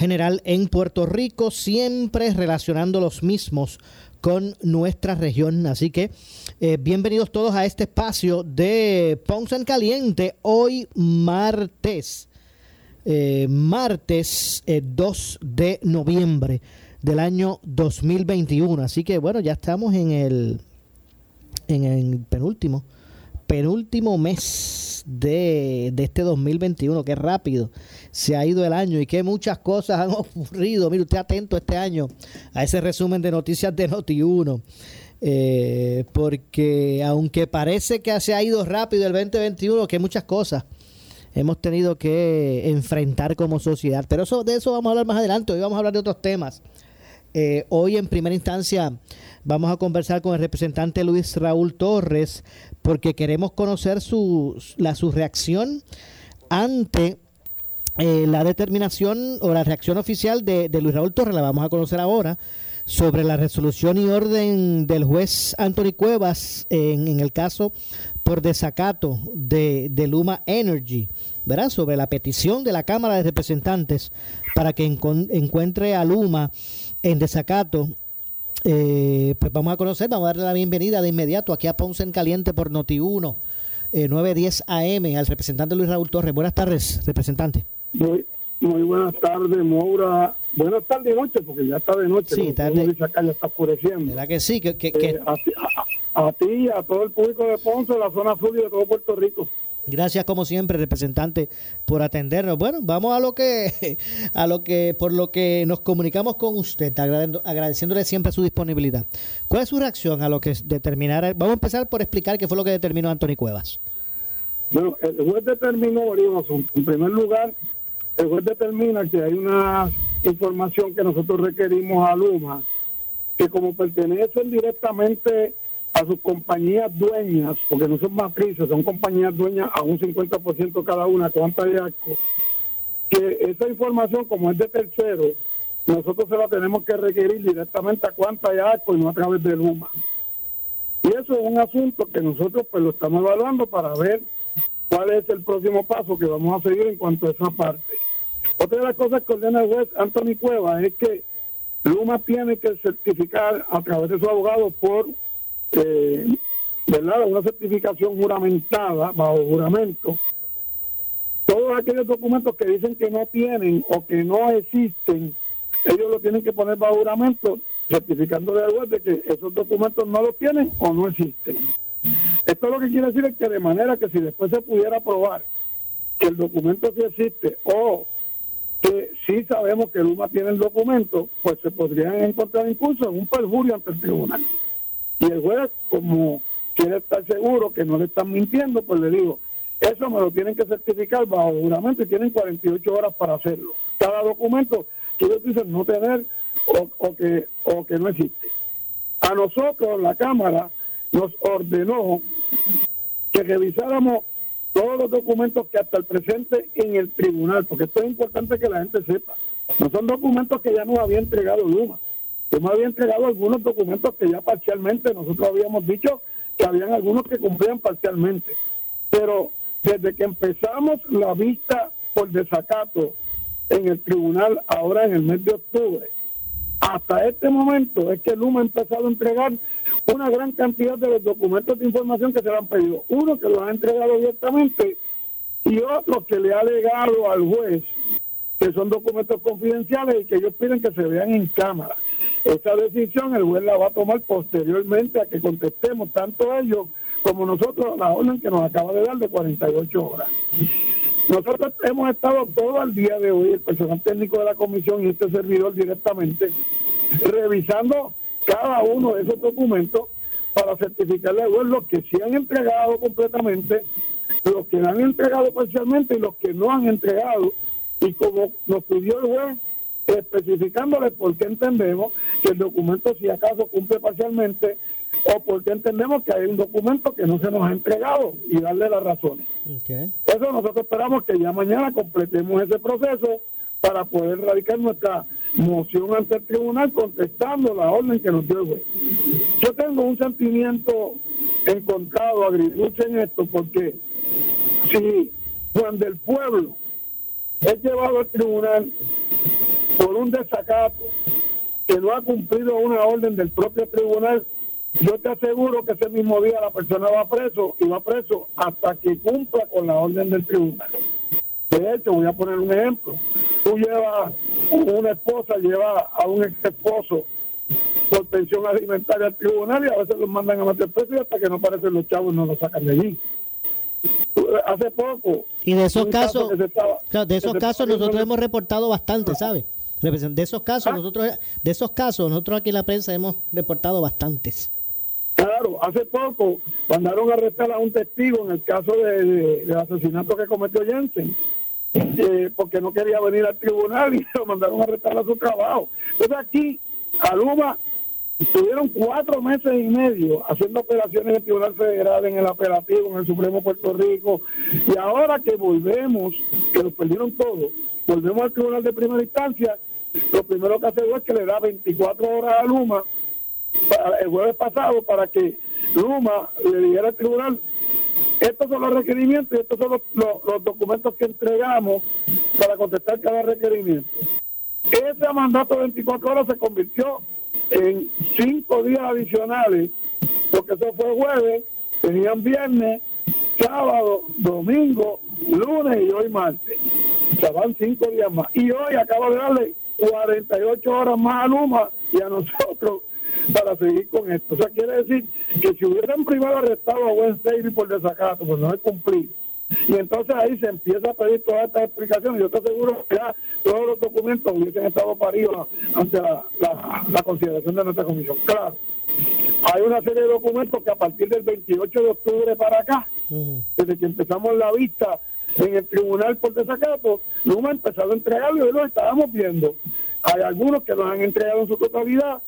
general en Puerto Rico, siempre relacionando los mismos con nuestra región. Así que eh, bienvenidos todos a este espacio de Ponce en Caliente, hoy martes eh, martes 2 eh, de noviembre del año 2021. Así que bueno, ya estamos en el, en el penúltimo, penúltimo mes de, de este 2021. Qué rápido se ha ido el año y qué muchas cosas han ocurrido. Mire usted atento este año a ese resumen de noticias de Noti1. Eh, porque aunque parece que se ha ido rápido el 2021, que muchas cosas hemos tenido que enfrentar como sociedad. Pero eso, de eso vamos a hablar más adelante. Hoy vamos a hablar de otros temas. Eh, hoy en primera instancia vamos a conversar con el representante Luis Raúl Torres porque queremos conocer su, la, su reacción ante eh, la determinación o la reacción oficial de, Luis Raúl Torres, la vamos a conocer ahora, sobre la resolución y orden del juez Anthony Cuevas en, en el caso por desacato de, de, Luma Energy, ¿verdad? Sobre la petición de la Cámara de Representantes para que encuentre a Luma en desacato. Eh, pues vamos a conocer, vamos a darle la bienvenida de inmediato aquí a Ponce en Caliente por Noti1, eh, 910 AM, al representante Luis Raúl Torres. Buenas tardes, representante. Muy, muy buenas tardes, Moura. Buenas tardes y noche, porque ya está de noche. Sí, tarde. Acá ya está oscureciendo. ¿Verdad que sí? Que, que, eh, a ti, a todo el público de Ponce, la zona sur y de todo Puerto Rico. Gracias como siempre, representante, por atendernos. Bueno, vamos a lo que, a lo que, por lo que nos comunicamos con usted, agradeciéndole siempre su disponibilidad. ¿Cuál es su reacción a lo que determinara? Vamos a empezar por explicar qué fue lo que determinó Anthony Cuevas. Bueno, el juez determinó, en primer lugar, el juez determina que hay una información que nosotros requerimos a Luma, que como pertenecen directamente a sus compañías dueñas, porque no son matrices, son compañías dueñas a un 50% cada una, cuánta de arco, que esa información, como es de tercero, nosotros se la tenemos que requerir directamente a cuánta de arco y no a través de Luma. Y eso es un asunto que nosotros pues lo estamos evaluando para ver cuál es el próximo paso que vamos a seguir en cuanto a esa parte. Otra de las cosas que ordena el juez Anthony Cueva es que Luma tiene que certificar a través de su abogado por eh, ¿verdad? una certificación juramentada, bajo juramento, todos aquellos documentos que dicen que no tienen o que no existen, ellos lo tienen que poner bajo juramento, certificando de algo de que esos documentos no los tienen o no existen. Esto lo que quiere decir es que de manera que si después se pudiera probar que el documento sí existe o que sí sabemos que Luma tiene el documento, pues se podrían encontrar incluso en un perjurio ante el tribunal. Y el juez, como quiere estar seguro que no le están mintiendo, pues le digo, eso me lo tienen que certificar bajo juramento y tienen 48 horas para hacerlo. Cada documento que ellos dicen no tener o, que, o que no existe. A nosotros, la Cámara, nos ordenó que revisáramos todos los documentos que hasta el presente en el tribunal, porque esto es importante que la gente sepa. No son documentos que ya nos había entregado Luma. Yo me había entregado algunos documentos que ya parcialmente nosotros habíamos dicho que habían algunos que cumplían parcialmente. Pero desde que empezamos la vista por desacato en el tribunal ahora en el mes de octubre, hasta este momento es que Luma ha empezado a entregar una gran cantidad de los documentos de información que se le han pedido. Uno que los ha entregado directamente y otro que le ha legado al juez, que son documentos confidenciales y que ellos piden que se vean en cámara. Esa decisión el juez la va a tomar posteriormente a que contestemos tanto ellos como nosotros la orden que nos acaba de dar de 48 horas. Nosotros hemos estado todo el día de hoy, el personal técnico de la comisión y este servidor directamente, revisando cada uno de esos documentos para certificarle juez los que se han entregado completamente, los que han entregado parcialmente y los que no han entregado. Y como nos pidió el juez, especificándole por qué entendemos que el documento si acaso cumple parcialmente o porque entendemos que hay un documento que no se nos ha entregado y darle las razones. Eso nosotros esperamos que ya mañana completemos ese proceso para poder radicar nuestra moción ante el tribunal contestando la orden que nos dio el juez. Yo tengo un sentimiento encontrado, agridulce en esto, porque si cuando el pueblo es llevado al tribunal por un desacato que no ha cumplido una orden del propio tribunal, yo te aseguro que ese mismo día la persona va preso y va preso hasta que cumpla con la orden del tribunal. De hecho, voy a poner un ejemplo. Tú llevas, una esposa lleva a un ex esposo por pensión alimentaria al tribunal y a veces los mandan a meter preso y hasta que no aparecen los chavos no los sacan de allí. Hace poco. Y de esos casos, de esos casos nosotros hemos reportado bastante, ¿sabes? De esos casos, ah. nosotros, de esos casos, nosotros aquí en la prensa hemos reportado bastantes. Claro, hace poco mandaron a arrestar a un testigo en el caso de, del asesinato que cometió Jensen, eh, porque no quería venir al tribunal y lo mandaron a arrestar a su trabajo. Entonces aquí, a Luma, estuvieron cuatro meses y medio haciendo operaciones en el Tribunal Federal, en el apelativo, en el Supremo Puerto Rico, y ahora que volvemos, que lo perdieron todo, volvemos al Tribunal de Primera Instancia, lo primero que hace es que le da 24 horas a Luma el jueves pasado para que Luma le dijera al tribunal estos son los requerimientos y estos son los, documentos que entregamos para contestar cada requerimiento. Ese mandato de 24 horas se convirtió en cinco días adicionales, porque eso fue jueves, tenían viernes, sábado, domingo, lunes y hoy martes. O sea, van cinco días más. Y hoy acaba de darle 48 horas más a Luma y a nosotros para seguir con esto. O sea, quiere decir que si hubieran primero arrestado a Wednesday por desacato, pues no es cumplir. Y entonces ahí se empieza a pedir todas estas explicaciones. Yo estoy seguro que ya todos los documentos hubiesen estado paridos ante la, la, consideración de nuestra comisión. Claro, hay una serie de documentos que a partir del 28 de octubre para acá, desde que empezamos la vista en el tribunal por desacato, no hemos empezado a entregarlo y lo estábamos viendo. Hay algunos que nos han entregado en su totalidad,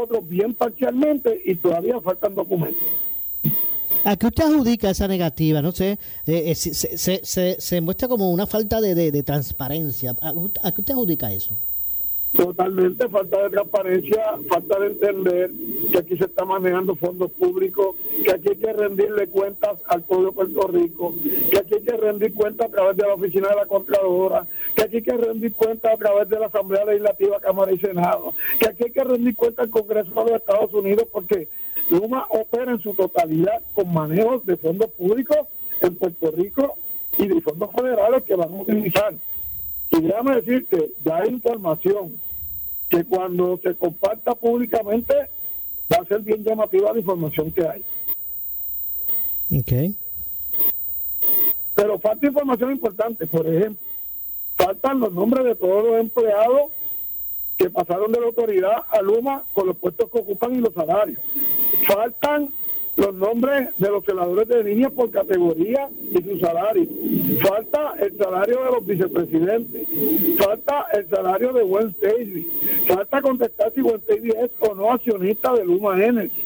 otros bien parcialmente y todavía faltan documentos. ¿A qué usted adjudica esa negativa? No sé, eh, eh, se, se, se, muestra como una falta de, de, transparencia. ¿A, qué usted adjudica eso? Totalmente, falta de transparencia, falta de entender que aquí se está manejando fondos públicos, que aquí hay que rendirle cuentas al pueblo de Puerto Rico, que aquí hay que rendir cuentas a través de la oficina de la Contralora, que aquí hay que rendir cuentas a través de la Asamblea Legislativa, Cámara y Senado, que aquí hay que rendir cuentas al Congreso de los Estados Unidos, porque Luma opera en su totalidad con manejos de fondos públicos en Puerto Rico y de fondos federales que van a utilizar. Y déjame decirte, ya hay información que cuando se comparta públicamente va a ser bien llamativa la información que hay. Ok. Pero falta información importante, por ejemplo, faltan los nombres de todos los empleados que pasaron de la autoridad a Luma con los puestos que ocupan y los salarios. Faltan los nombres de los celadores de línea por categoría y su salario. Falta el salario de los vicepresidentes. Falta el salario de Gwen Stacy. Falta contestar si Gwen Stacy es o no accionista de Luma Energy.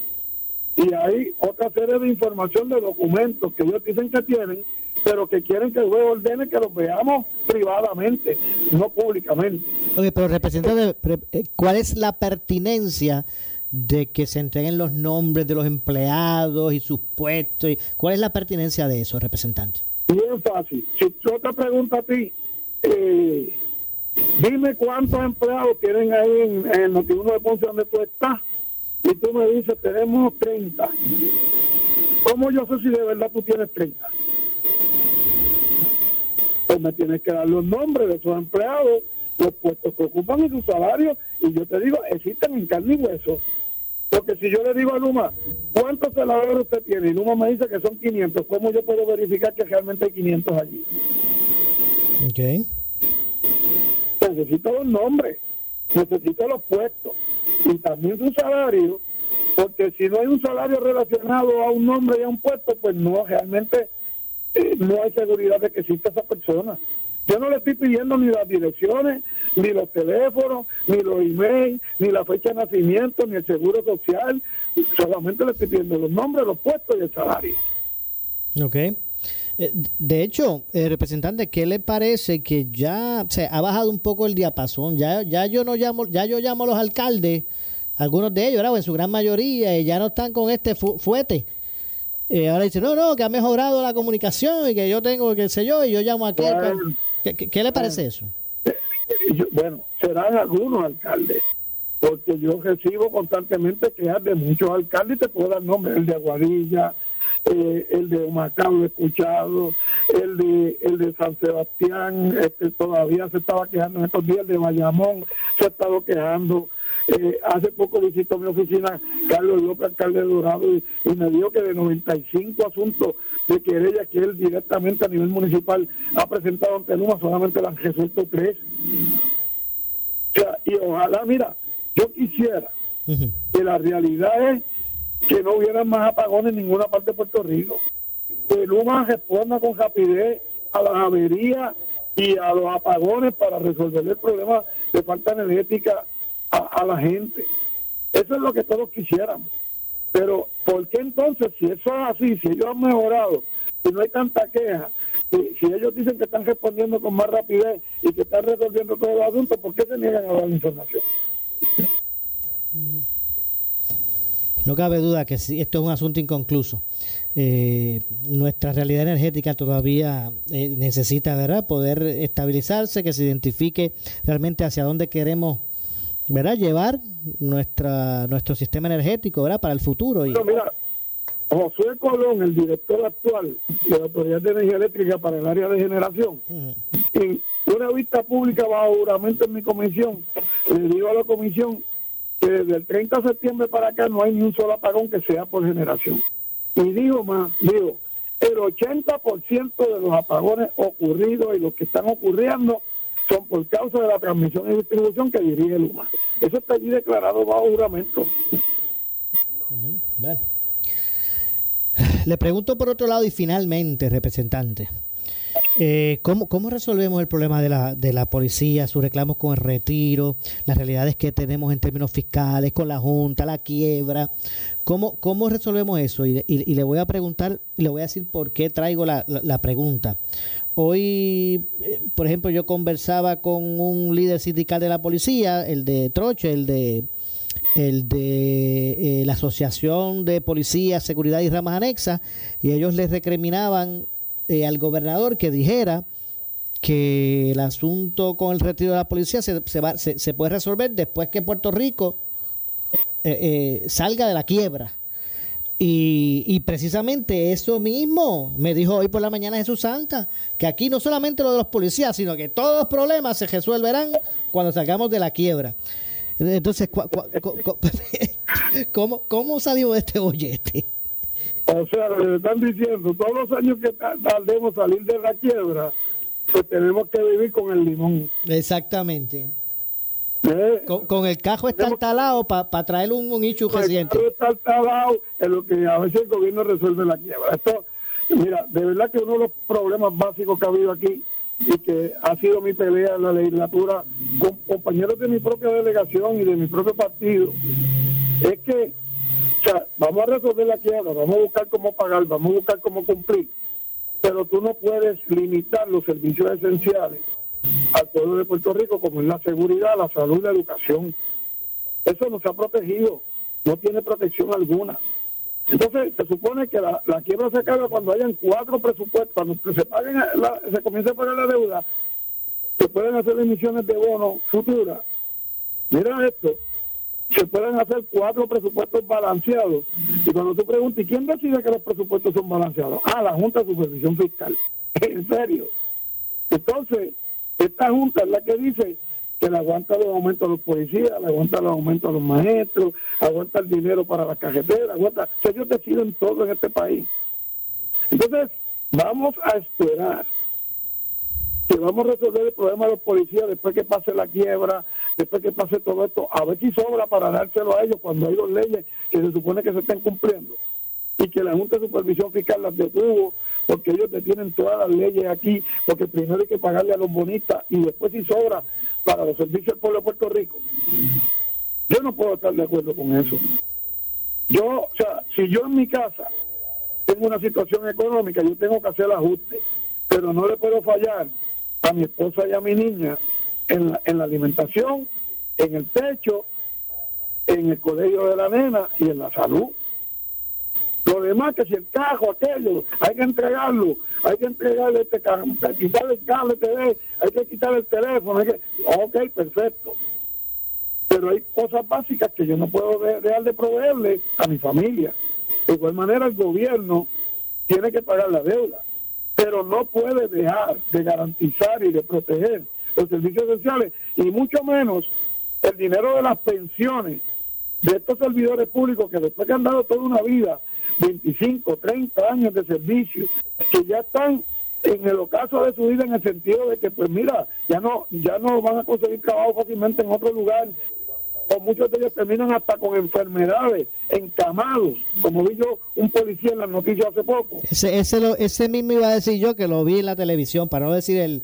Y hay otra serie de información de documentos que ellos dicen que tienen, pero que quieren que el juez ordene que los veamos privadamente, no públicamente. Oye, pero representante, eh, ¿cuál es la pertinencia? De que se entreguen los nombres de los empleados y sus puestos. ¿Cuál es la pertinencia de eso, representante? Bien fácil. Si yo te pregunto a ti, eh, dime cuántos empleados tienen ahí en, el Notiuno de Ponce donde tú estás, y tú me dices, tenemos 30. ¿Cómo yo sé si de verdad tú tienes 30? Pues me tienes que dar los nombres de esos empleados los puestos que ocupan y sus salarios, y yo te digo, existen en carne y hueso. Porque si yo le digo a Luma, ¿cuántos celadores usted tiene? Y Luma me dice que son 500, ¿cómo yo puedo verificar que realmente hay 500 allí? Ok. Necesito los nombres, necesito los puestos y también su salario, porque si no hay un salario relacionado a un nombre y a un puesto, pues no, realmente eh, no hay seguridad de que exista esa persona. Yo no le estoy pidiendo ni las direcciones, ni los teléfonos, ni los emails, ni la fecha de nacimiento, ni el seguro social. Solamente le estoy pidiendo los nombres, los puestos y el salario. Ok. Eh, De hecho, eh, representante, ¿qué le parece que ya se ha bajado un poco el diapasón? Ya, ya yo no llamo, ya yo llamo a los alcaldes, algunos de ellos, ¿verdad? En su gran mayoría, y ya no están con este fu- fuete. Eh, ahora dicen, no, no, que ha mejorado la comunicación y que yo tengo, qué sé yo, y yo llamo a aquel. Bueno. ¿Qué, qué- qué le parece eso? Yo- bueno, serán algunos alcaldes, porque yo recibo constantemente quejas de muchos alcaldes, y te puedo dar nombres, el de Aguadilla, eh, el de Humacao, escuchado, el de, el de San Sebastián, este, todavía se estaba quejando en estos días, el de Bayamón se ha estado quejando. Eh, hace poco visitó mi oficina Carlos López, alcalde de Dorado, y, y me dijo que de 95 asuntos de querella que él directamente a nivel municipal ha presentado ante Luma, solamente le han resuelto tres. O sea, y ojalá, mira, yo quisiera que la realidad es que no hubiera más apagones en ninguna parte de Puerto Rico. Que Luma responda con rapidez a las averías y a los apagones para resolver el problema de falta energética a, a la gente. Eso es lo que todos quisiéramos. Pero, ¿por qué entonces, si eso es así, si ellos han mejorado, si no hay tanta queja, si, ellos dicen que están respondiendo con más rapidez y que están resolviendo todos los asuntos, ¿por qué se niegan a dar información? No cabe duda que esto es un asunto inconcluso. Eh, nuestra realidad energética todavía eh, necesita ¿verdad? poder estabilizarse, que se identifique realmente hacia dónde queremos ¿verdad? llevar nuestra nuestro sistema energético ¿verdad? para el futuro. Y, Pero mira, Josué Colón, el director actual de la Autoridad de Energía Eléctrica para el área de generación, Ujú. en una vista pública bajo juramento en mi comisión, le digo a la comisión que desde el 30 de septiembre para acá no hay ni un solo apagón que sea por generación. Y digo más, digo, el 80% de los apagones ocurridos y los que están ocurriendo son por causa de la transmisión y distribución que dirige Luma. Eso está allí declarado bajo juramento. Bueno. Le pregunto por otro lado y finalmente, representante, eh, ¿cómo, ¿cómo resolvemos el problema de la, de la policía, sus reclamos con el retiro, las realidades que tenemos en términos fiscales, con la Junta, la quiebra? ¿Cómo, cómo resolvemos eso? Y, y- le voy a preguntar, le voy a decir por qué traigo la, la- la pregunta. Hoy, eh, por ejemplo, yo conversaba con un líder sindical de la policía, el de Troche, el de eh, la Asociación de Policía, Seguridad y Ramas Anexas, y ellos les recriminaban eh, al gobernador que dijera que el asunto con el retiro de la policía se, va- se- puede resolver después que Puerto Rico salga de la quiebra. Y, y precisamente eso mismo me dijo hoy por la mañana Jesús Santa, que aquí no solamente lo de los policías, sino que todos los problemas se resolverán cuando salgamos de la quiebra. Entonces, co- co- ¿cómo, ¿cómo de este bollete? O sea, le están diciendo, todos los años que ta- tardemos salir de la quiebra, pues tenemos que vivir con el limón. Exactamente. ¿Eh? Con, con el cajo estartalado para traer un, un Pues, reciente. claro, está talado en lo que a veces el gobierno resuelve la quiebra. Esto, mira, de verdad que uno de los problemas básicos que ha habido aquí y que ha sido mi pelea en la legislatura con compañeros de mi propia delegación y de mi propio partido, es que, o sea, vamos a resolver la quiebra, vamos a buscar cómo pagar, vamos a buscar cómo cumplir, pero tú no puedes limitar los servicios esenciales al pueblo de Puerto Rico, como es la seguridad, la salud la educación. Eso no se ha protegido, no tiene protección alguna. Entonces, se supone que la, la quiebra se acaba cuando hayan cuatro presupuestos, cuando se paguen se comience a pagar la deuda, se pueden hacer emisiones de bonos futuras. Mira esto, se pueden hacer cuatro presupuestos balanceados. Y cuando tú preguntas, ¿y quién decide que los presupuestos son balanceados? Ah, la Junta de Supervisión Fiscal. En serio. Entonces, esta Junta es la que dice que le aguanta los aumentos a los policías, le aguanta los aumentos a los maestros, aguanta el dinero para las cajeteras, aguanta, ellos deciden todo en este país. Entonces, vamos a esperar que vamos a resolver el problema de los policías después que pase la quiebra, después que pase todo esto, a ver si sobra para dárselo a ellos cuando hay dos leyes que se supone que se estén cumpliendo y que la Junta de Supervisión Fiscal las detuvo porque ellos detienen todas las leyes aquí, porque primero hay que pagarle a los bonistas y después si sobra para los servicios del pueblo de Puerto Rico. Yo no puedo estar de acuerdo con eso. Yo, o sea, si yo en mi casa tengo una situación económica, yo tengo que hacer ajuste, pero no le puedo fallar a mi esposa y a mi niña en la, en la alimentación, en el techo, en el colegio de la nena y en la salud. Lo demás, que si el cajo, aquello, hay que entregarlo, hay que entregarle este quitarle el cable TV, hay que quitarle el teléfono, hay que... ok, perfecto. Pero hay cosas básicas que yo no puedo dejar de proveerle a mi familia. De igual manera, el gobierno tiene que pagar la deuda, pero no puede dejar de garantizar y de proteger los servicios esenciales, y mucho menos el dinero de las pensiones de estos servidores públicos que después que han dado toda una vida 25, 30 años de servicio, que ya están en el ocaso de su vida en el sentido de que, pues mira, ya no, ya no van a conseguir trabajo fácilmente en otro lugar, o muchos de ellos terminan hasta con enfermedades, encamados, como vi yo un policía en las noticias hace poco. Ese, ese, lo, ese mismo iba a decir yo que lo vi en la televisión, para no decir el,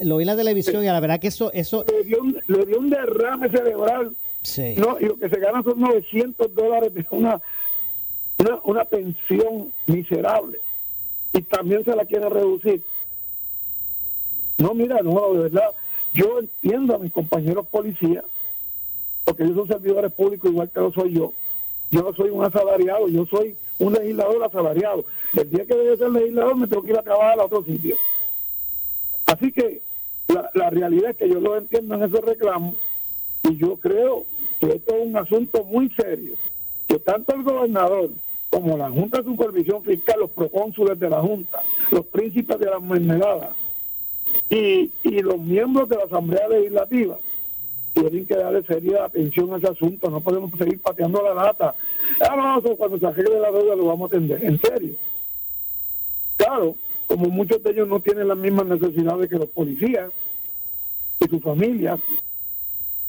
lo vi en la televisión y a la verdad que eso... eso... Le, dio un, le dio un derrame cerebral. Sí. No, y lo que se gana son 900 dólares de una una, pensión miserable y también se la quiere reducir. No, mira, no, de verdad, yo entiendo a mis compañeros policías, porque ellos son servidores públicos igual que lo soy yo. Yo no soy un asalariado, yo soy un legislador asalariado. El día que debe ser legislador me tengo que ir a trabajar a otro sitio. Así que la, la realidad es que yo lo entiendo en ese reclamo y yo creo que esto es un asunto muy serio, que tanto el gobernador como la Junta de Supervisión Fiscal, los procónsules de la Junta, los príncipes de la mermelada y, los miembros de la Asamblea Legislativa tienen que darle seria atención a ese asunto. No podemos seguir pateando la lata. Ah, no, cuando se arregle la deuda lo vamos a atender. En serio. Claro, como muchos de ellos no tienen las mismas necesidades que los policías y sus familias,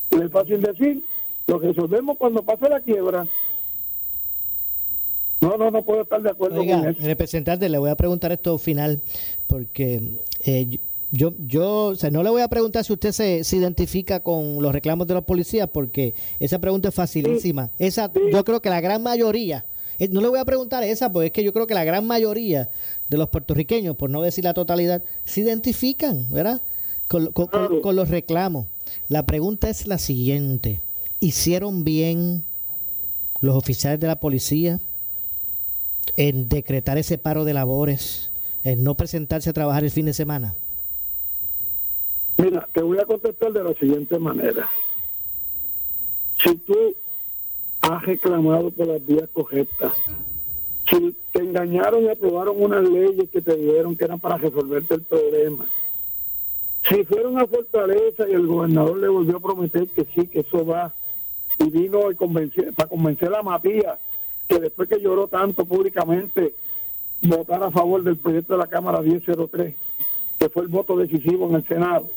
es fácil decir, lo resolvemos cuando pase la quiebra no, no, no puedo estar de acuerdo con eso. Representante, le voy a preguntar esto final, porque eh, yo, yo, o sea, no le voy a preguntar si usted se, identifica con los reclamos de los policías, porque esa pregunta es facilísima. Esa, yo creo que la gran mayoría, eh, no le voy a preguntar esa, porque es que yo creo que la gran mayoría de los puertorriqueños, por no decir la totalidad, se identifican, ¿verdad? Con, con los reclamos. La pregunta es la siguiente: ¿hicieron bien los oficiales de la policía? En decretar ese paro de labores, en no presentarse a trabajar el fin de semana? Mira, te voy a contestar de la siguiente manera. Si tú has reclamado por las vías correctas, si te engañaron y aprobaron unas leyes que te dijeron que eran para resolverte el problema, si fueron a Fortaleza y el gobernador le volvió a prometer que sí, que eso va, y vino y convencer, para convencer a Matías que después que lloró tanto públicamente, votar a favor del proyecto de la Cámara 1003, que fue el voto decisivo en el Senado.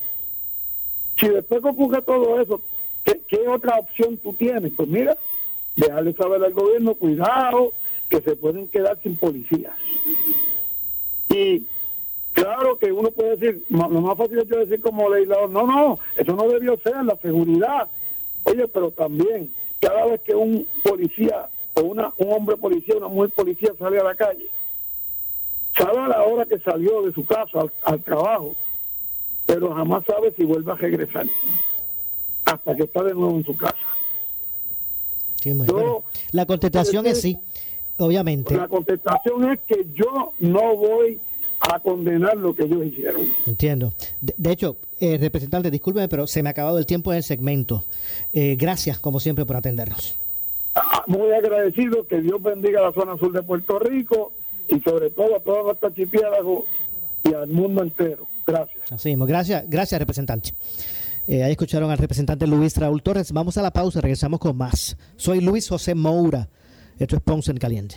Si después que ocurre todo eso, ¿qué, otra opción tú tienes? Pues mira, dejarle saber al gobierno, cuidado, que se pueden quedar sin policías. Y claro que uno puede decir, lo más fácil es decir como legislador, no, no, eso no debió ser, la seguridad. Oye, pero también, cada vez que un policía una, un hombre policía, una mujer policía sale a la calle, sabe a la hora que salió de su casa al, trabajo, pero jamás sabe si vuelve a regresar hasta que está de nuevo en su casa. la contestación es sí, obviamente. La contestación es que yo no voy a condenar lo que ellos hicieron. Entiendo. De, hecho, eh, representante, discúlpeme, pero se me ha acabado el tiempo en el segmento. Eh, gracias, como siempre, por atendernos muy agradecido, que Dios bendiga la zona sur de Puerto Rico y sobre todo a todo nuestro archipiélago y al mundo entero. Gracias. Así mismo, gracias, gracias representante. Eh, ahí escucharon al representante Luis Raúl Torres. Vamos a la pausa, regresamos con más. Soy Luis José Moura. Esto es Ponce en Caliente.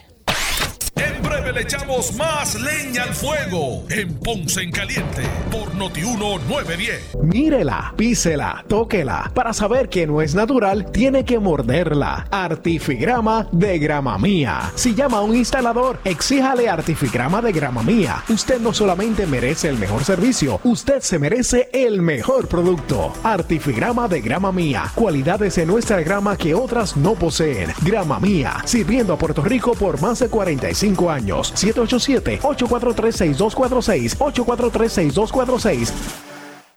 Breve le echamos más leña al fuego en Ponce en Caliente por Notiuno 910. Mírela, písela, tóquela. Para saber que no es natural, tiene que morderla. Artifigrama de grama mía. Si llama a un instalador, exíjale Artifigrama de grama mía. Usted no solamente merece el mejor servicio, usted se merece el mejor producto. Artifigrama de grama mía. Cualidades en nuestra grama que otras no poseen. Grama mía. Sirviendo a Puerto Rico por más de 45 años. 787-843-6246. 843-6246.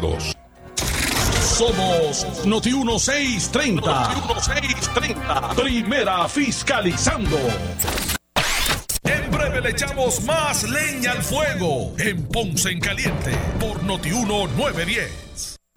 Somos Noti 1630. Noti 1630. Primera fiscalizando. En breve le echamos más leña al fuego en Ponce en Caliente por Noti 910.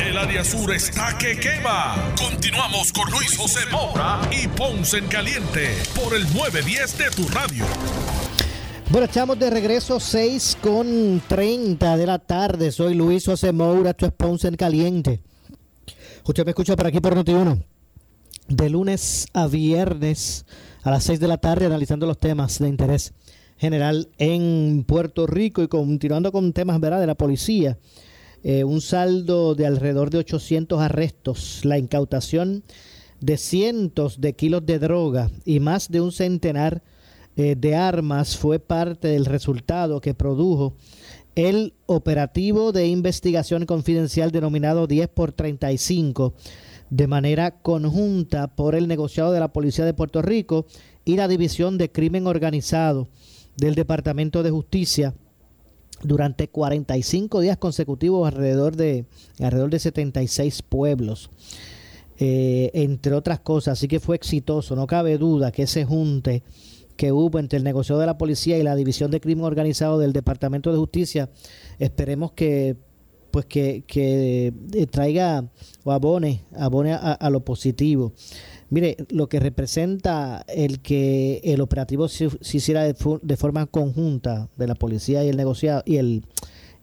El área sur está que quema. Continuamos con Luis José Moura y Ponce en Caliente por el 910 de tu radio. Bueno, estamos de regreso 6 con 30 de la tarde. Soy Luis José Moura, esto es Ponce en Caliente. Usted me escucha por aquí por Noti1. De lunes a viernes a las 6 de la tarde analizando los temas de interés general en Puerto Rico y continuando con temas ¿verdad? de la policía. Eh, un saldo de alrededor de 800 arrestos, la incautación de cientos de kilos de droga y más de un centenar eh, de armas fue parte del resultado que produjo el operativo de investigación confidencial denominado 10 por 35 de manera conjunta por el negociado de la Policía de Puerto Rico y la División de Crimen Organizado del Departamento de Justicia durante 45 días consecutivos alrededor de, alrededor de 76 pueblos. Eh, entre otras cosas, así que fue exitoso, no cabe duda que ese junte que hubo entre el negociado de la policía y la división de crimen organizado del Departamento de Justicia, esperemos que pues que, que eh, traiga o abone, abone a, lo positivo. Mire, lo que representa el que el operativo se, hiciera de, forma conjunta de la policía y el negociado y el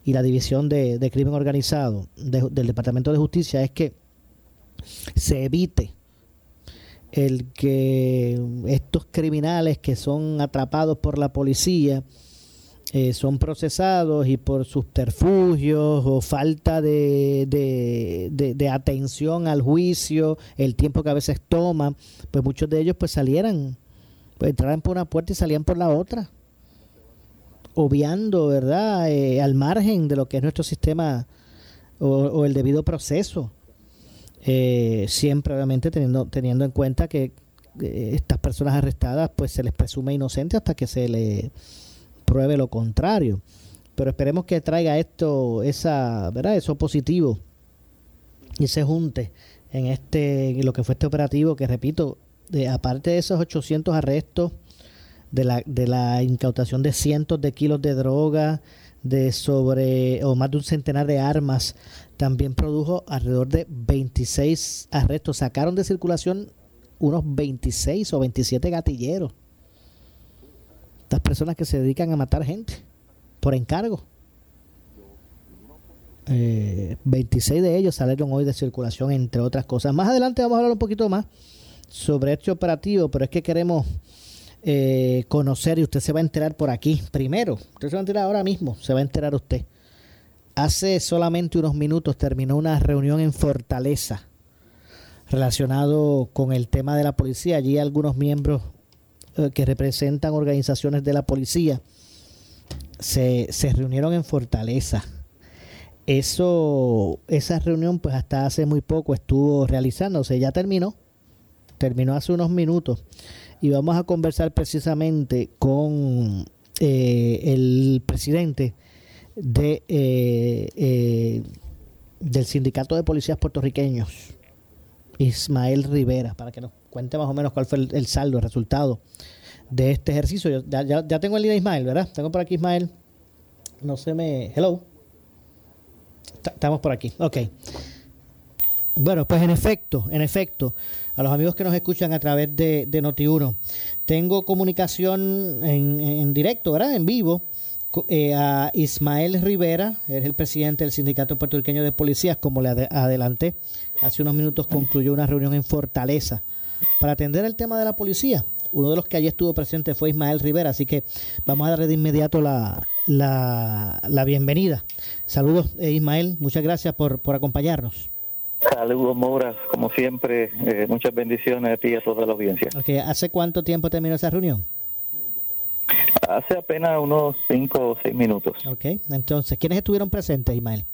y la división de, crimen organizado del Departamento de Justicia es que se evite el que estos criminales que son atrapados por la policía eh, son procesados y por subterfugios o falta de, de, atención al juicio, el tiempo que a veces toma, pues muchos de ellos pues salieran, pues entraran por una puerta y salían por la otra, obviando, ¿verdad?, eh, al margen de lo que es nuestro sistema o el debido proceso. Eh, siempre obviamente teniendo, teniendo en cuenta que estas personas arrestadas pues se les presume inocente hasta que se le pruebe lo contrario. Pero esperemos que traiga esto, esa, ¿verdad? Eso positivo y se junte en este, lo que fue este operativo, que repito, de, aparte de esos 800 arrestos, de la, de la incautación de cientos de kilos de droga, de sobre, o más de un centenar de armas, también produjo alrededor de 26 arrestos. Sacaron de circulación unos 26 o 27 gatilleros. Estas personas que se dedican a matar gente por encargo. 26 eh, de ellos salieron hoy de circulación, entre otras cosas. Más adelante vamos a hablar un poquito más sobre este operativo, pero es que queremos eh, conocer y usted se va a enterar por aquí. Primero, usted se va a enterar ahora mismo, se va a enterar usted Hace solamente unos minutos terminó una reunión en Fortaleza relacionado con el tema de la policía. Allí algunos miembros eh, que representan organizaciones de la policía se, se reunieron en Fortaleza. Eso, esa reunión pues hasta hace muy poco estuvo realizándose, ya terminó, terminó hace unos minutos y vamos a conversar precisamente con eh, el presidente de eh, eh, del Sindicato de Policías Puertorriqueños, Ismael Rivera, para que nos cuente más o menos cuál fue el, saldo, el resultado de este ejercicio. ya, ya, tengo el día de Ismael, ¿verdad? Tengo por aquí Ismael. No se me... Hello. Estamos por aquí. Ok. Bueno, pues en efecto, en efecto, a los amigos que nos escuchan a través de, de Noti1, tengo comunicación en, en directo, ¿verdad? En vivo eh, a Ismael Rivera, es el presidente del Sindicato Puertorriqueño de Policías, como le adelanté, hace unos minutos concluyó una reunión en Fortaleza para atender el tema de la policía. Uno de los que allí estuvo presente fue Ismael Rivera, así que vamos a darle de inmediato la, la, bienvenida. Saludos, eh, Ismael, muchas gracias por, por acompañarnos. Saludos, Mora, como siempre, eh, muchas bendiciones a ti y a toda la audiencia. ¿Hace cuánto tiempo terminó esa reunión? Hace apenas unos cinco o seis minutos. Ok, entonces, ¿quiénes estuvieron presentes, Ismael?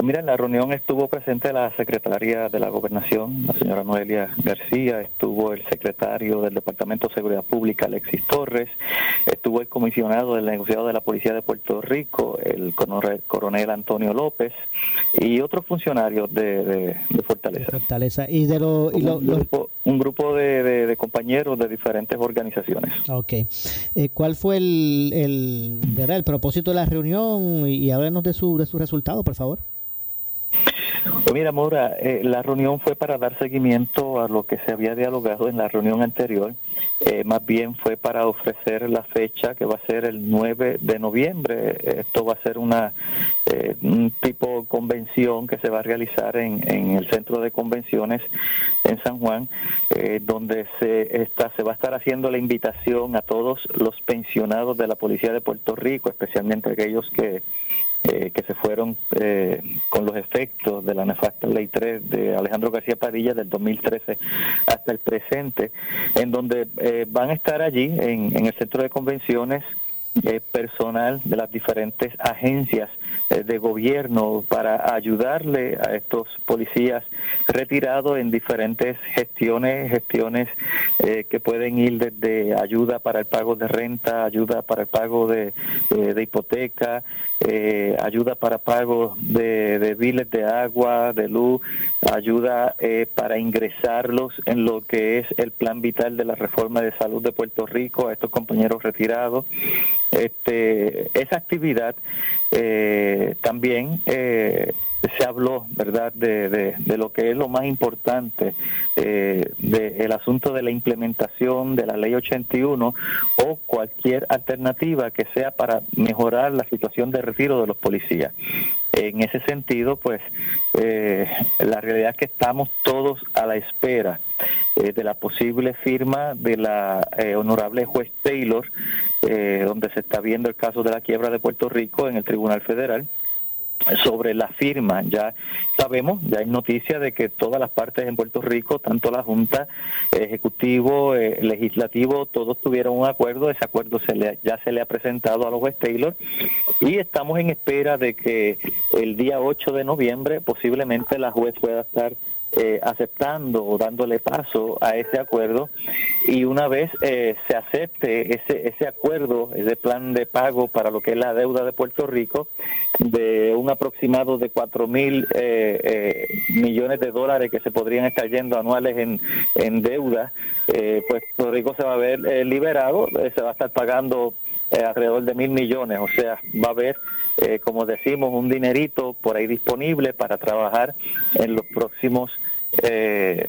Pues mira, en la reunión estuvo presente la secretaria de la Gobernación, la señora Noelia García, estuvo el secretario del Departamento de Seguridad Pública, Alexis Torres, estuvo el comisionado del negociado de la Policía de Puerto Rico, el coronel Antonio López, y otros funcionarios de, Fortaleza. Fortaleza. Y de un, grupo, de, compañeros de diferentes organizaciones. Ok. Eh, ¿Cuál fue el, el, ¿verdad? el propósito de la reunión? Y, y háblenos de su, de su resultado, por favor. Pues mira, Mora, eh, la reunión fue para dar seguimiento a lo que se había dialogado en la reunión anterior. Eh, más bien fue para ofrecer la fecha que va a ser el 9 de noviembre. Esto va a ser una eh, un tipo de convención que se va a realizar en, el centro de convenciones en San Juan, donde se está se va a estar haciendo la invitación a todos los pensionados de la policía de Puerto Rico, especialmente aquellos que eh, que se fueron eh, con los efectos de la nefasta Ley 3 de Alejandro García Padilla del 2013 hasta el presente, en donde eh, van a estar allí en, el centro de convenciones eh, personal de las diferentes agencias eh, de gobierno para ayudarle a estos policías retirados en diferentes gestiones, gestiones eh, que pueden ir desde ayuda para el pago de renta, ayuda para el pago de, de hipoteca, ayuda para pago de, de biles de agua, de luz, ayuda para ingresarlos en lo que es el plan vital de la reforma de salud de Puerto Rico a estos compañeros retirados este, esa actividad eh, también eh, se habló, ¿verdad?, de, de, lo que es lo más importante, eh, del asunto de la implementación de la ley 81 o cualquier alternativa que sea para mejorar la situación de retiro de los policías. En ese sentido, pues, eh, la realidad es que estamos todos a la espera eh, de la posible firma de la eh, honorable juez Taylor, donde se está viendo el caso de la quiebra de Puerto Rico en el Tribunal Federal sobre la firma. Ya sabemos, ya hay noticia de que todas las partes en Puerto Rico, tanto la Junta, Ejecutivo, eh, Legislativo, todos tuvieron un acuerdo. Ese acuerdo se le, ya se le ha presentado a los juez Taylor y estamos en espera de que el día 8 de noviembre posiblemente la juez pueda estar eh, aceptando o dándole paso a ese acuerdo. Y una vez eh, se acepte ese, ese acuerdo, ese plan de pago para lo que es la deuda de Puerto Rico de un aproximado de 4 mil eh, millones de dólares que se podrían estar yendo anuales en, en deuda, pues Puerto Rico se va a ver liberado, se va a estar pagando alrededor de mil millones, o sea, va a haber eh, como decimos, un dinerito por ahí disponible para trabajar en los próximos eh,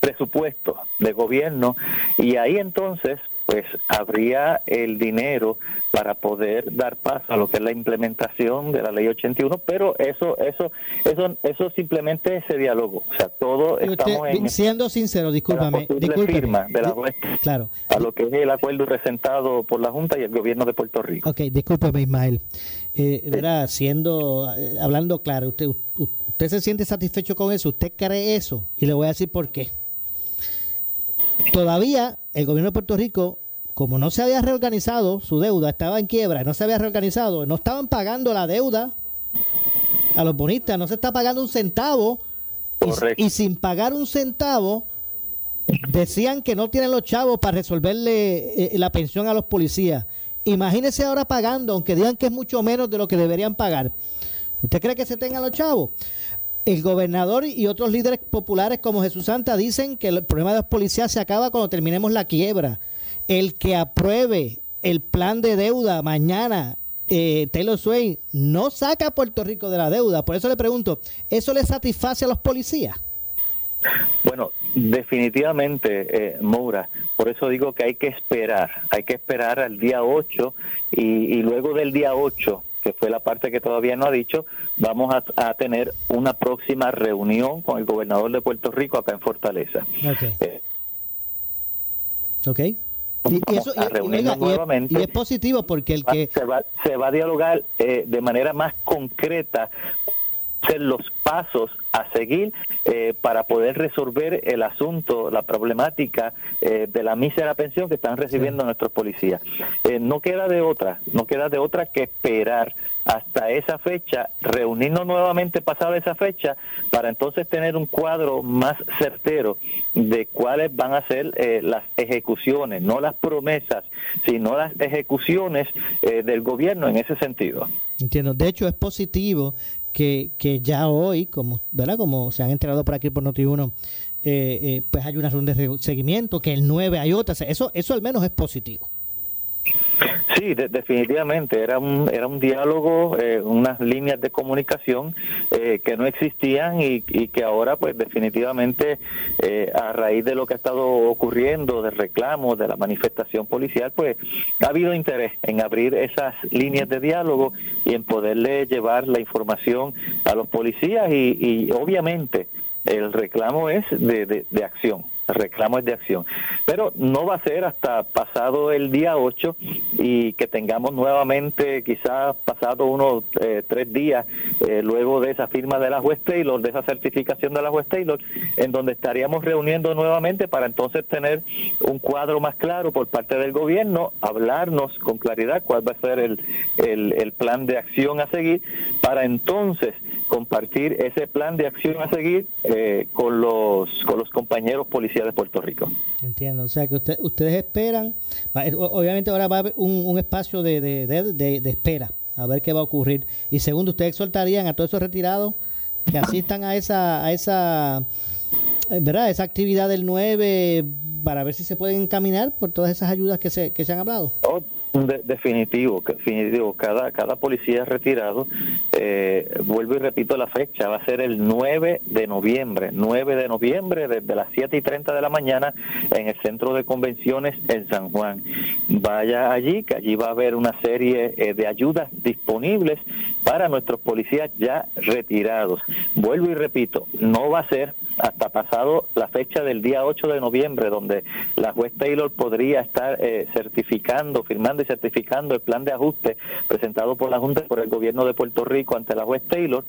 presupuestos de gobierno. Y ahí entonces pues habría el dinero para poder dar paso a lo que es la implementación de la ley 81, pero eso eso eso eso simplemente ese diálogo, o sea, todo estamos en siendo sincero, discúlpame, firma de la claro. a lo que es el acuerdo presentado por la Junta y el gobierno de Puerto Rico. Ok, discúlpeme Ismael. Eh, verá, siendo eh, hablando claro, usted usted se siente satisfecho con eso, usted cree eso y le voy a decir por qué. Todavía el gobierno de Puerto Rico como no se había reorganizado su deuda, estaba en quiebra, no se había reorganizado, no estaban pagando la deuda a los bonistas, no se está pagando un centavo. Y, sin pagar un centavo, decían que no tienen los chavos para resolverle eh, la pensión a los policías. Imagínense ahora pagando, aunque digan que es mucho menos de lo que deberían pagar. ¿Usted cree que se tengan los chavos? El gobernador y otros líderes populares como Jesús Santa dicen que el problema de los policías se acaba cuando terminemos la quiebra el que apruebe el plan de deuda mañana, eh, Taylor Swain, no saca a Puerto Rico de la deuda. Por eso le pregunto, ¿eso le satisface a los policías? Bueno, definitivamente, eh, Moura. Por eso digo que hay que esperar, hay que esperar al día 8 y, luego del día 8 que fue la parte que todavía no ha dicho, vamos a, tener una próxima reunión con el gobernador de Puerto Rico acá en Fortaleza. Ok. Eh, okay. Y, eso, y, es, positivo porque el que... Se va, se va a dialogar eh, de manera más concreta ser los pasos a seguir eh, para poder resolver el asunto, la problemática eh, de la mísera pensión que están recibiendo nuestros policías. no queda de otra, no queda de otra que esperar hasta esa fecha, reunirnos nuevamente pasada esa fecha, para entonces tener un cuadro más certero de cuáles van a ser eh, las ejecuciones, no las promesas, sino las ejecuciones eh, del gobierno en ese sentido. Entiendo. De hecho, es positivo que, que ya hoy, como, ¿verdad? como se han enterado por aquí por Noti1, eh, pues hay una ronda de seguimiento, que el 9 hay otras. Eso, eso al menos es positivo. Sí, definitivamente. Era un era un diálogo, eh, unas líneas de comunicación eh, que no existían y, que ahora, pues, definitivamente eh, a raíz de lo que ha estado ocurriendo, del reclamo, de la manifestación policial, pues, ha habido interés en abrir esas líneas de diálogo y en poderle llevar la información a los policías y, obviamente el reclamo es de, de acción reclamos de acción. Pero no va a ser hasta pasado el día 8 y que tengamos nuevamente, quizás pasado unos eh, tres días, eh, luego de esa firma de la juez Taylor, de esa certificación de la juez Taylor, en donde estaríamos reuniendo nuevamente para entonces tener un cuadro más claro por parte del gobierno, hablarnos con claridad cuál va a ser el, el, el plan de acción a seguir, para entonces compartir ese plan de acción a seguir eh, con los con los compañeros policías de Puerto Rico. Entiendo, o sea que ustedes esperan, eh, obviamente ahora va a haber un, espacio de, de, espera, a ver qué va a ocurrir. Y segundo, ustedes exhortarían a todos esos retirados que asistan a esa, a esa, eh, ¿verdad? Esa actividad del 9 para ver si se pueden encaminar por todas esas ayudas que se, que se han hablado. Oh, definitivo, definitivo. Cada, cada policía retirado, eh, vuelvo y repito la fecha, va a ser el 9 de noviembre, 9 de noviembre desde las 7 y 30 de la mañana en el centro de convenciones en San Juan. Vaya allí, que allí va a haber una serie eh, de ayudas disponibles para nuestros policías ya retirados. Vuelvo y repito, no va a ser hasta pasado la fecha del día 8 de noviembre, donde la juez Taylor podría estar eh, certificando, firmando y certificando el plan de ajuste presentado por la Junta por el gobierno de Puerto Rico ante la juez Taylor,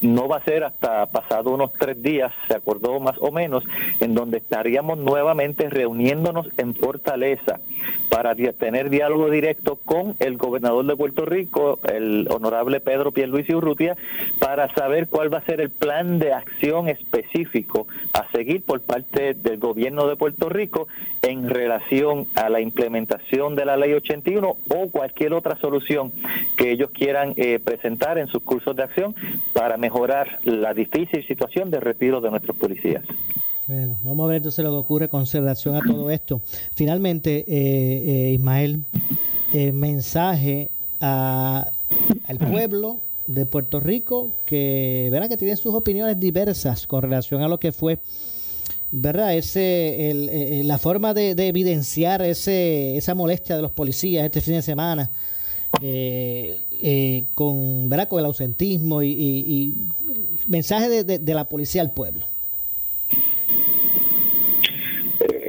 no va a ser hasta pasado unos tres días, se acordó más o menos, en donde estaríamos nuevamente reuniéndonos en Fortaleza para tener diálogo directo con el gobernador de Puerto Rico, el honorable Pedro Pierluisi Urrutia, para saber cuál va a ser el plan de acción específico a seguir por parte del gobierno de Puerto Rico en relación a la implementación de la ley 81 o cualquier otra solución que ellos quieran eh, presentar en sus cursos de acción para mejorar la difícil situación de retiro de nuestros policías. Bueno, vamos a ver entonces lo que ocurre con relación a todo esto. Finalmente, eh, eh, Ismael, mensaje a, al pueblo de Puerto Rico que, ¿verdad? que tienen sus opiniones diversas con relación a lo que fue ¿verdad? Ese, el, eh, eh, la forma de, evidenciar ese, esa molestia de los policías este fin de semana, eh, con, ¿verdad? con el ausentismo y, mensaje de, la policía al pueblo.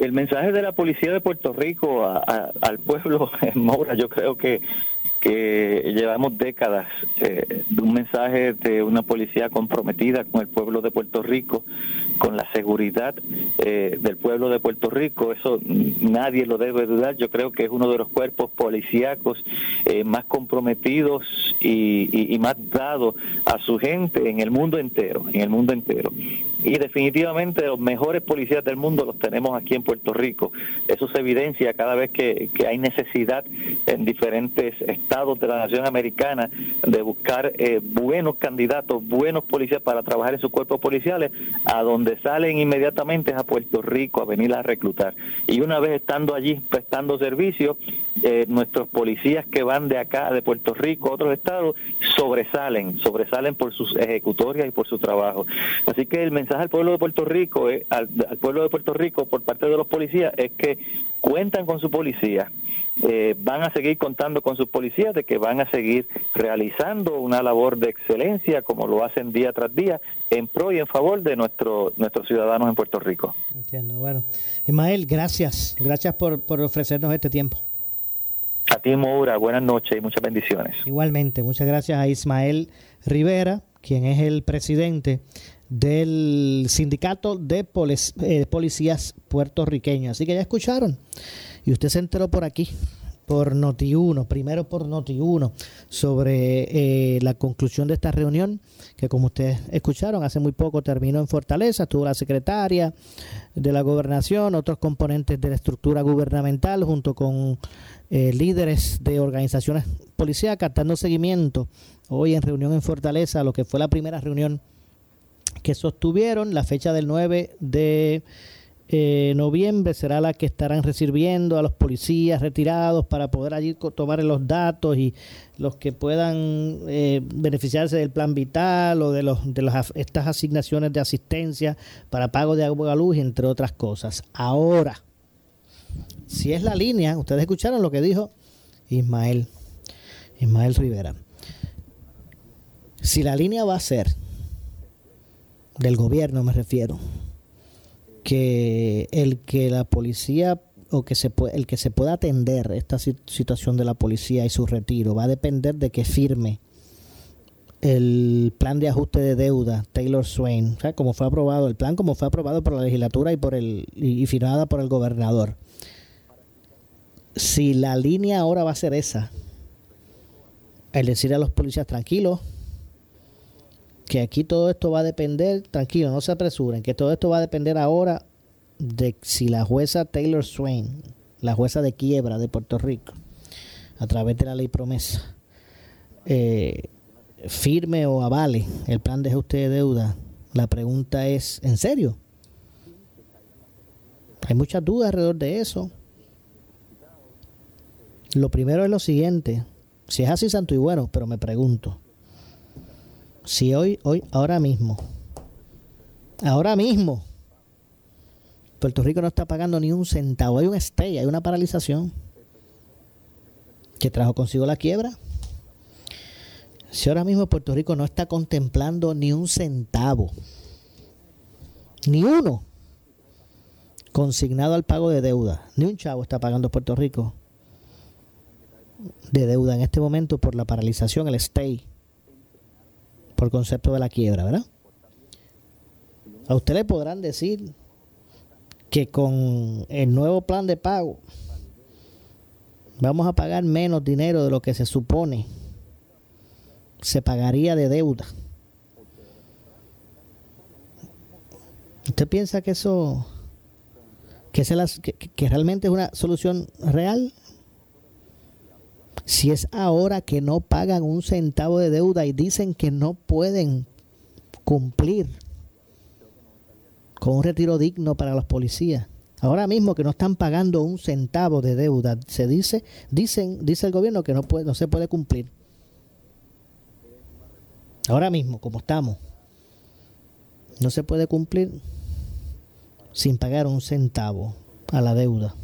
El mensaje de la policía de Puerto Rico al pueblo, Maura, yo creo que que llevamos décadas eh, de un mensaje de una policía comprometida con el pueblo de Puerto Rico, con la seguridad eh, del pueblo de Puerto Rico. Eso nadie lo debe dudar. Yo creo que es uno de los cuerpos policíacos eh, más comprometidos y, y, más dados a su gente en el mundo entero, en el mundo entero. Y definitivamente los mejores policías del mundo los tenemos aquí en Puerto Rico. Eso se evidencia cada vez que, que hay necesidad en diferentes estados de la nación americana de buscar eh, buenos candidatos, buenos policías para trabajar en sus cuerpos policiales, a donde salen inmediatamente es a Puerto Rico a venir a reclutar. Y una vez estando allí prestando servicio, eh, nuestros policías que van de acá, de Puerto Rico a otros estados, sobresalen, sobresalen por sus ejecutorias y por su trabajo. Así que el mensaje al pueblo de Puerto Rico, eh, al pueblo de Puerto Rico por parte de los policías es que cuentan con su policía, eh, van a seguir contando con sus policías, de que van a seguir realizando una labor de excelencia como lo hacen día tras día en pro y en favor de nuestro, nuestros ciudadanos en Puerto Rico. Entiendo, bueno. Ismael, gracias, gracias por, por ofrecernos este tiempo. A ti, Moura, buenas noches y muchas bendiciones. Igualmente, muchas gracias a Ismael Rivera, quien es el presidente del Sindicato de eh, Policías Puertorriqueños. Así que ya escucharon. Y usted se enteró por aquí, por Noti1, primero por Noti1, sobre eh, la conclusión de esta reunión, que como ustedes escucharon, hace muy poco terminó en Fortaleza, estuvo la secretaria de la gobernación, otros componentes de la estructura gubernamental, junto con eh, líderes de organizaciones policíacas, dando seguimiento hoy en reunión en Fortaleza, lo que fue la primera reunión que sostuvieron, la fecha del 9 de eh, noviembre será la que estarán recibiendo a los policías retirados para poder allí tomar los datos y los que puedan eh, beneficiarse del plan vital o de, los, de las, estas asignaciones de asistencia para pago de agua luz, entre otras cosas. Ahora, si es la línea, ustedes escucharon lo que dijo Ismael, Ismael Rivera. Si la línea va a ser, del gobierno me refiero, que el que la policía o que se puede, el que se pueda atender esta situación de la policía y su retiro va a depender de que firme el plan de ajuste de deuda Taylor Swain, o sea, como fue aprobado, el plan como fue aprobado por la legislatura y por el y firmada por el gobernador. Si la línea ahora va a ser esa, el decir a los policías tranquilos, que aquí todo esto va a depender, tranquilo, no se apresuren, que todo esto va a depender ahora de si la jueza Taylor Swain, la jueza de quiebra de Puerto Rico, a través de la ley promesa, eh, firme o avale el plan de ajuste de deuda, la pregunta es, ¿en serio? Hay muchas dudas alrededor de eso. Lo primero es lo siguiente, si es así santo y bueno, pero me pregunto, si hoy, hoy, ahora mismo, ahora mismo, Puerto Rico no está pagando ni un centavo, hay un stay, hay una paralización que trajo consigo la quiebra. Si ahora mismo Puerto Rico no está contemplando ni un centavo, ni uno, consignado al pago de deuda, ni un chavo está pagando Puerto Rico de deuda en este momento por la paralización, el stay, por concepto de la quiebra, ¿verdad? A usted podrán decir que con el nuevo plan de pago vamos a pagar menos dinero de lo que se supone se pagaría de deuda. ¿Usted piensa que eso, que, se las, que realmente es una solución real? Si es ahora que no pagan un centavo de deuda y dicen que no pueden cumplir con un retiro digno para los policías. Ahora mismo que no están pagando un centavo de deuda, se dice, dicen, dice el gobierno que no puede, no se puede cumplir. Ahora mismo, como estamos, no se puede cumplir sin pagar un centavo a la deuda,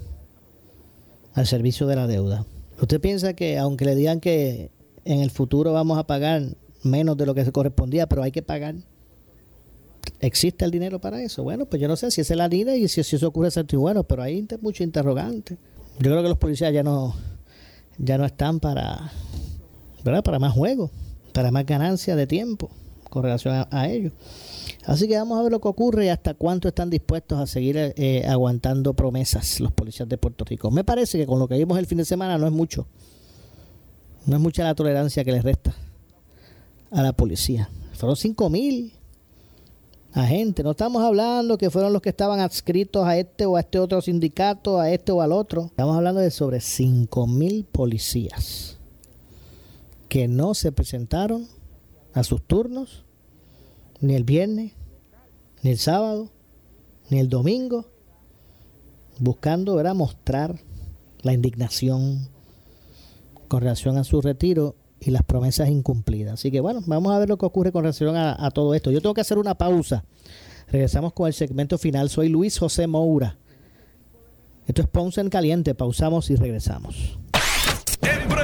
al servicio de la deuda. ¿Usted piensa que aunque le digan que en el futuro vamos a pagar menos de lo que se correspondía, pero hay que pagar? ¿Existe el dinero para eso? Bueno, pues yo no sé si es la línea y si, eso ocurre, ser bueno, pero hay mucho interrogante. Yo creo que los policías ya no, ya no están para, ¿verdad? para más juego, para más ganancia de tiempo con relación a, ellos. Así que vamos a ver lo que ocurre y hasta cuánto están dispuestos a seguir eh, aguantando promesas los policías de Puerto Rico. Me parece que con lo que vimos el fin de semana no es mucho. No es mucha la tolerancia que les resta a la policía. Fueron 5 mil agentes. No estamos hablando que fueron los que estaban adscritos a este o a este otro sindicato, a este o al otro. Estamos hablando de sobre 5 mil policías que no se presentaron a sus turnos, ni el viernes, ni el sábado, ni el domingo, buscando mostrar la indignación con relación a su retiro y las promesas incumplidas. Así que bueno, vamos a ver lo que ocurre con relación a, a todo esto. Yo tengo que hacer una pausa. Regresamos con el segmento final. Soy Luis José Moura. Esto es Ponce en Caliente. Pausamos y regresamos.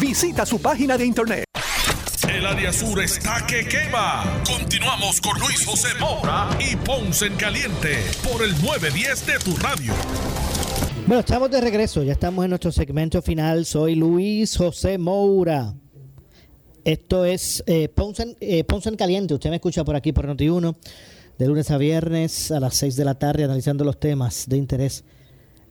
Visita su página de internet. El área sur está que quema. Continuamos con Luis José Moura y Ponce en Caliente por el 910 de tu radio. Bueno, estamos de regreso. Ya estamos en nuestro segmento final. Soy Luis José Moura. Esto es eh, Ponce, en, eh, Ponce en Caliente. Usted me escucha por aquí por Noti1, de lunes a viernes a las 6 de la tarde, analizando los temas de interés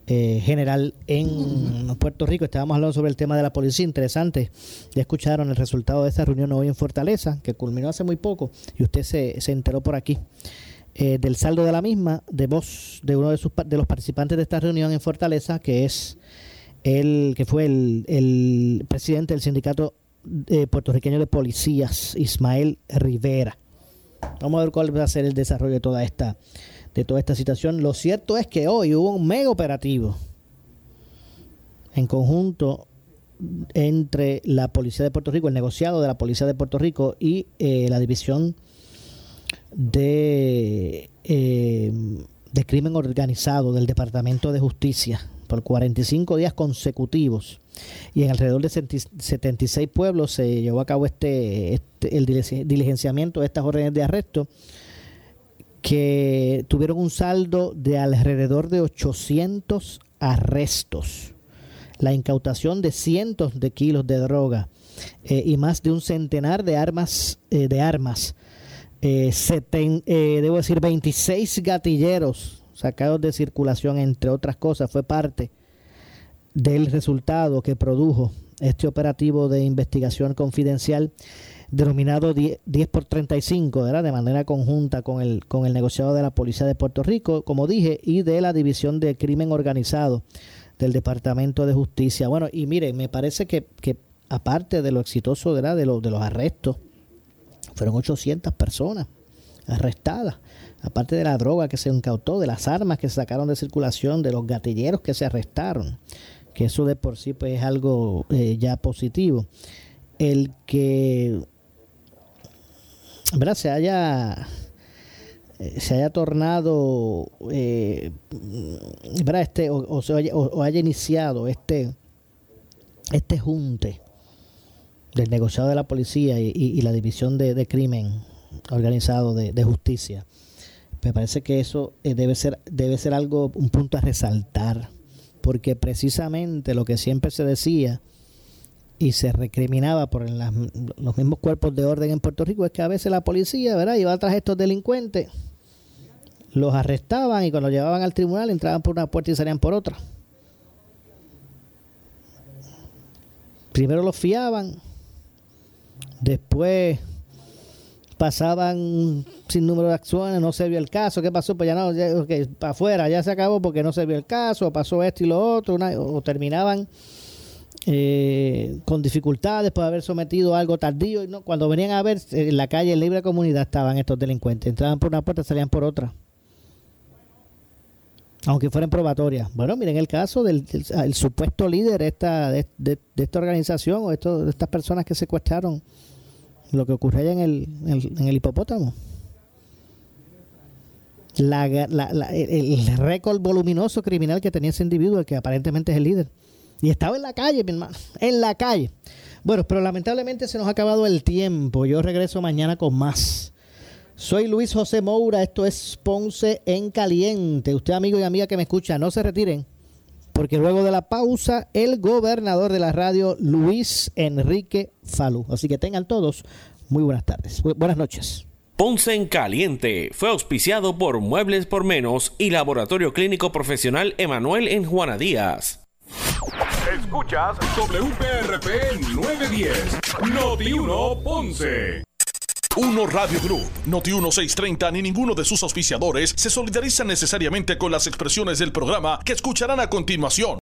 eh, general en Puerto Rico. Estábamos hablando sobre el tema de la policía. Interesante. Ya escucharon el resultado de esta reunión hoy en Fortaleza, que culminó hace muy poco, y usted se, se enteró por aquí. Eh, del saldo de la misma, de voz de uno de, sus, de los participantes de esta reunión en Fortaleza, que es el que fue el, presidente del sindicato eh, puertorriqueño de policías, Ismael Rivera. Vamos a ver cuál va a ser el desarrollo de toda esta de toda esta situación. Lo cierto es que hoy hubo un mega operativo en conjunto entre la Policía de Puerto Rico, el negociado de la Policía de Puerto Rico y eh, la División de, eh, Crimen Organizado del Departamento de Justicia por 45 días consecutivos y en alrededor de 76 pueblos se llevó a cabo este, este el diligenciamiento de estas órdenes de arresto que tuvieron un saldo de alrededor de 800 arrestos, la incautación de cientos de kilos de droga eh, y más de un centenar de armas, eh, de armas, eh, debo decir 26 gatilleros sacados de circulación, entre otras cosas, fue parte del resultado que produjo este operativo de investigación confidencial denominado 10, por 35, ¿verdad? de manera conjunta con el, con el negociado de la Policía de Puerto Rico, como dije, y de la División de Crimen Organizado del Departamento de Justicia. Bueno, y mire, me parece que, que aparte de lo exitoso ¿verdad? De, lo, de los arrestos, fueron 800 personas arrestadas, aparte de la droga que se incautó, de las armas que se sacaron de circulación, de los gatilleros que se arrestaron, que eso de por sí pues, es algo eh, ya positivo. El que ¿verdad? se haya eh, se haya tornado eh, ¿verdad? este o, se haya, o, haya, iniciado este este junte del negociado de la policía y, y, y la división de, de, crimen organizado de, de, justicia me parece que eso eh, debe ser debe ser algo un punto a resaltar porque precisamente lo que siempre se decía y se recriminaba por los mismos cuerpos de orden en Puerto Rico es que a veces la policía, ¿verdad? Iba tras estos delincuentes, los arrestaban y cuando los llevaban al tribunal entraban por una puerta y salían por otra. Primero los fiaban, después pasaban sin número de acciones, no se vio el caso, ¿qué pasó? Pues ya no, ya, para afuera, ya se acabó porque no se vio el caso, pasó esto y lo otro, o terminaban eh, con dificultades por haber sometido algo tardío. ¿no? Cuando venían a ver en la calle, en libre comunidad, estaban estos delincuentes. Entraban por una puerta, salían por otra. Aunque fueran probatorias. Bueno, miren el caso del, el supuesto líder esta, de, de, de, esta organización o esto, de estas personas que secuestraron lo que ocurrió allá en el, en el, el hipopótamo. La, la, la, el, el récord voluminoso criminal que tenía ese individuo, que aparentemente es el líder. Y estaba en la calle, mi hermano, en la calle. Bueno, pero lamentablemente se nos ha acabado el tiempo. Yo regreso mañana con más. Soy Luis José Moura, esto es Ponce en Caliente. Usted, amigo y amiga que me escucha, no se retiren, porque luego de la pausa, el gobernador de la radio, Luis Enrique Falú. Así que tengan todos muy buenas tardes. buenas noches. Ponce en Caliente fue auspiciado por Muebles por Menos y Laboratorio Clínico Profesional Emanuel en Juana Díaz. Escuchas WPRP 910, Noti 1 Ponce. Uno Radio Group, Noti 1630 ni ninguno de sus auspiciadores se solidarizan necesariamente con las expresiones del programa que escucharán a continuación.